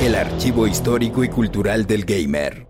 El archivo histórico y cultural del gamer.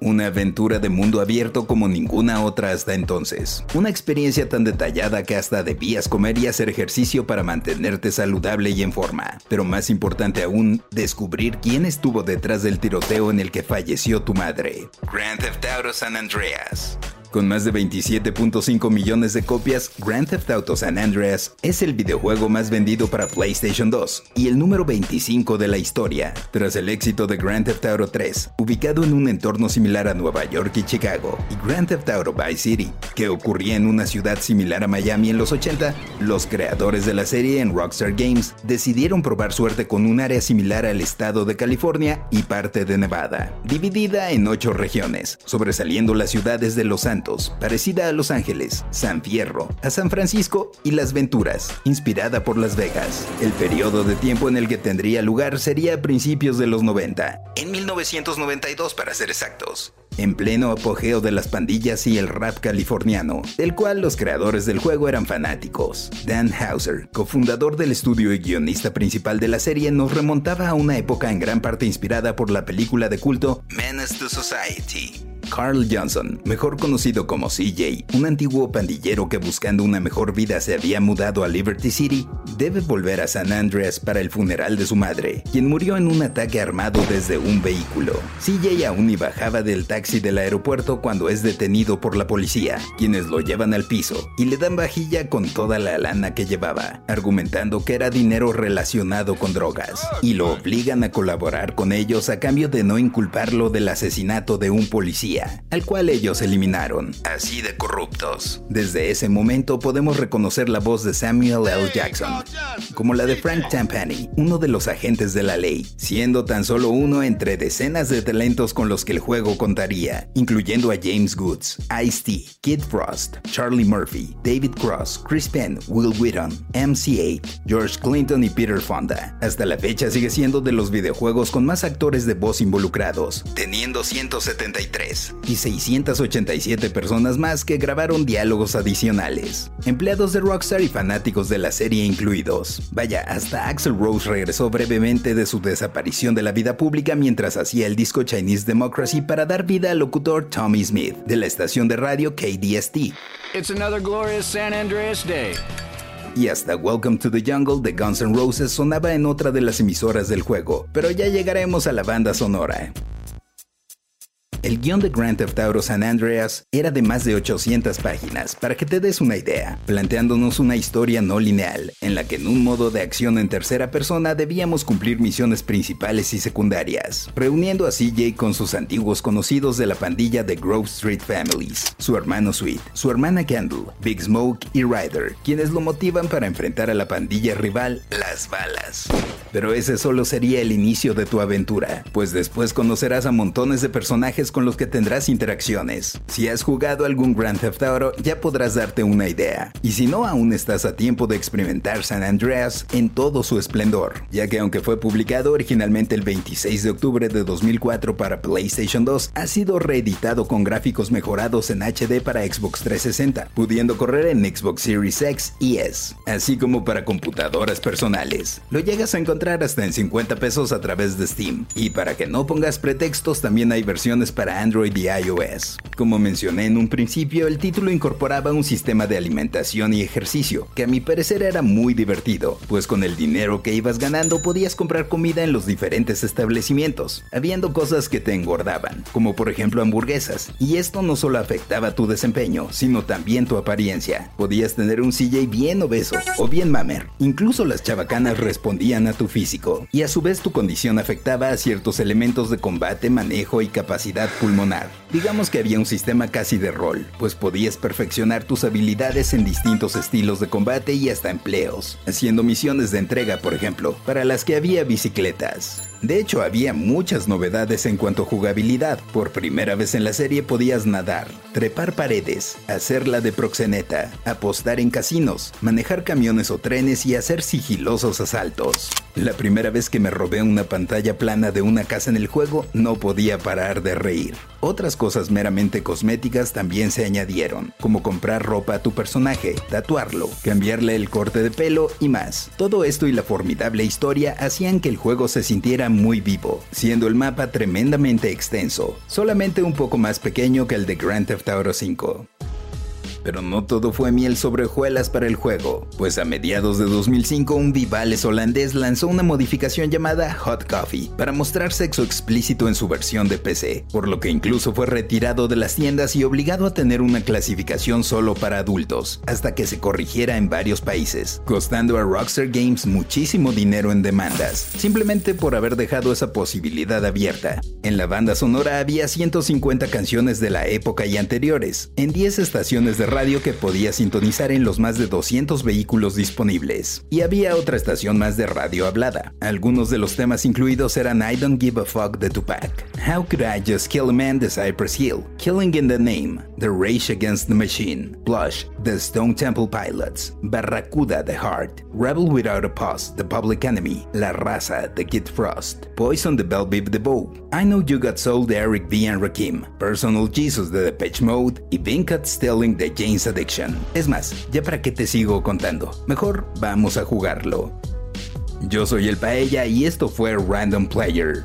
Una aventura de mundo abierto como ninguna otra hasta entonces. Una experiencia tan detallada que hasta debías comer y hacer ejercicio para mantenerte saludable y en forma. Pero más importante aún, descubrir quién estuvo detrás del tiroteo en el que falleció tu madre. Grand Theft Auto San Andreas. Con más de 27.5 millones de copias, Grand Theft Auto San Andreas es el videojuego más vendido para PlayStation 2 y el número 25 de la historia, tras el éxito de Grand Theft Auto 3, ubicado en un entorno similar a Nueva York y Chicago, y Grand Theft Auto Vice City, que ocurría en una ciudad similar a Miami en los 80, los creadores de la serie en Rockstar Games decidieron probar suerte con un área similar al estado de California y parte de Nevada, dividida en ocho regiones, sobresaliendo las ciudades de Los Parecida a Los Ángeles, San Fierro, a San Francisco y Las Venturas, inspirada por Las Vegas. El periodo de tiempo en el que tendría lugar sería a principios de los 90, en 1992 para ser exactos en pleno apogeo de las pandillas y el rap californiano, del cual los creadores del juego eran fanáticos. Dan Hauser, cofundador del estudio y guionista principal de la serie, nos remontaba a una época en gran parte inspirada por la película de culto Menace to Society. Carl Johnson, mejor conocido como CJ, un antiguo pandillero que buscando una mejor vida se había mudado a Liberty City, debe volver a San Andreas para el funeral de su madre, quien murió en un ataque armado desde un vehículo. CJ aún y bajaba del taxi del aeropuerto cuando es detenido por la policía, quienes lo llevan al piso y le dan vajilla con toda la lana que llevaba, argumentando que era dinero relacionado con drogas, y lo obligan a colaborar con ellos a cambio de no inculparlo del asesinato de un policía al cual ellos eliminaron, así de corruptos. Desde ese momento podemos reconocer la voz de Samuel L. Jackson, como la de Frank Tampani, uno de los agentes de la ley, siendo tan solo uno entre decenas de talentos con los que el juego contaría, incluyendo a James Goods, Ice-T, Kid Frost, Charlie Murphy, David Cross, Chris Penn, Will Wheaton, MC8, George Clinton y Peter Fonda. Hasta la fecha sigue siendo de los videojuegos con más actores de voz involucrados, teniendo 173 y 687 personas más que grabaron diálogos adicionales, empleados de Rockstar y fanáticos de la serie incluidos. Vaya, hasta Axel Rose regresó brevemente de su desaparición de la vida pública mientras hacía el disco Chinese Democracy para dar vida al locutor Tommy Smith de la estación de radio KDST. It's another glorious San Andreas Day y hasta Welcome to the Jungle de Guns N' Roses sonaba en otra de las emisoras del juego, pero ya llegaremos a la banda sonora. El guion de Grand Theft Auto San Andreas era de más de 800 páginas, para que te des una idea, planteándonos una historia no lineal, en la que en un modo de acción en tercera persona debíamos cumplir misiones principales y secundarias, reuniendo a CJ con sus antiguos conocidos de la pandilla de Grove Street Families, su hermano Sweet, su hermana Candle, Big Smoke y Ryder, quienes lo motivan para enfrentar a la pandilla rival, Las Balas. Pero ese solo sería el inicio de tu aventura, pues después conocerás a montones de personajes con los que tendrás interacciones. Si has jugado algún Grand Theft Auto, ya podrás darte una idea. Y si no, aún estás a tiempo de experimentar San Andreas en todo su esplendor, ya que aunque fue publicado originalmente el 26 de octubre de 2004 para PlayStation 2, ha sido reeditado con gráficos mejorados en HD para Xbox 360, pudiendo correr en Xbox Series X y S, así como para computadoras personales. Lo llegas a encontrar hasta en 50 pesos a través de Steam. Y para que no pongas pretextos, también hay versiones para para Android y iOS. Como mencioné en un principio, el título incorporaba un sistema de alimentación y ejercicio, que a mi parecer era muy divertido, pues con el dinero que ibas ganando podías comprar comida en los diferentes establecimientos, habiendo cosas que te engordaban, como por ejemplo hamburguesas, y esto no solo afectaba tu desempeño, sino también tu apariencia. Podías tener un CJ bien obeso o bien mamer, incluso las chabacanas respondían a tu físico, y a su vez tu condición afectaba a ciertos elementos de combate, manejo y capacidad pulmonar. Digamos que había un sistema casi de rol, pues podías perfeccionar tus habilidades en distintos estilos de combate y hasta empleos, haciendo misiones de entrega, por ejemplo, para las que había bicicletas. De hecho, había muchas novedades en cuanto a jugabilidad. Por primera vez en la serie podías nadar, trepar paredes, hacerla de proxeneta, apostar en casinos, manejar camiones o trenes y hacer sigilosos asaltos. La primera vez que me robé una pantalla plana de una casa en el juego, no podía parar de reír. Otras cosas meramente cosméticas también se añadieron, como comprar ropa a tu personaje, tatuarlo, cambiarle el corte de pelo y más. Todo esto y la formidable historia hacían que el juego se sintiera muy vivo, siendo el mapa tremendamente extenso, solamente un poco más pequeño que el de Grand Theft Auto 5. Pero no todo fue miel sobre hojuelas para el juego, pues a mediados de 2005 un Vivales holandés lanzó una modificación llamada Hot Coffee para mostrar sexo explícito en su versión de PC, por lo que incluso fue retirado de las tiendas y obligado a tener una clasificación solo para adultos, hasta que se corrigiera en varios países, costando a Rockstar Games muchísimo dinero en demandas, simplemente por haber dejado esa posibilidad abierta. En la banda sonora había 150 canciones de la época y anteriores, en 10 estaciones de radio que podía sintonizar en los más de 200 vehículos disponibles. Y había otra estación más de radio hablada. Algunos de los temas incluidos eran I Don't Give a Fuck de Tupac, How Could I Just Kill a Man de Cypress Hill, Killing in the Name, The Rage Against the Machine, Blush, The Stone Temple Pilots, Barracuda The Heart, Rebel Without a Pause, The Public Enemy, La Raza The Kid Frost, Poison The Bell Beep The Bow, I Know You Got Soul de Eric B. and Rakim, Personal Jesus de Depeche Mode y Vincat Stelling de Addiction. Es más, ya para qué te sigo contando, mejor vamos a jugarlo. Yo soy el Paella y esto fue Random Player.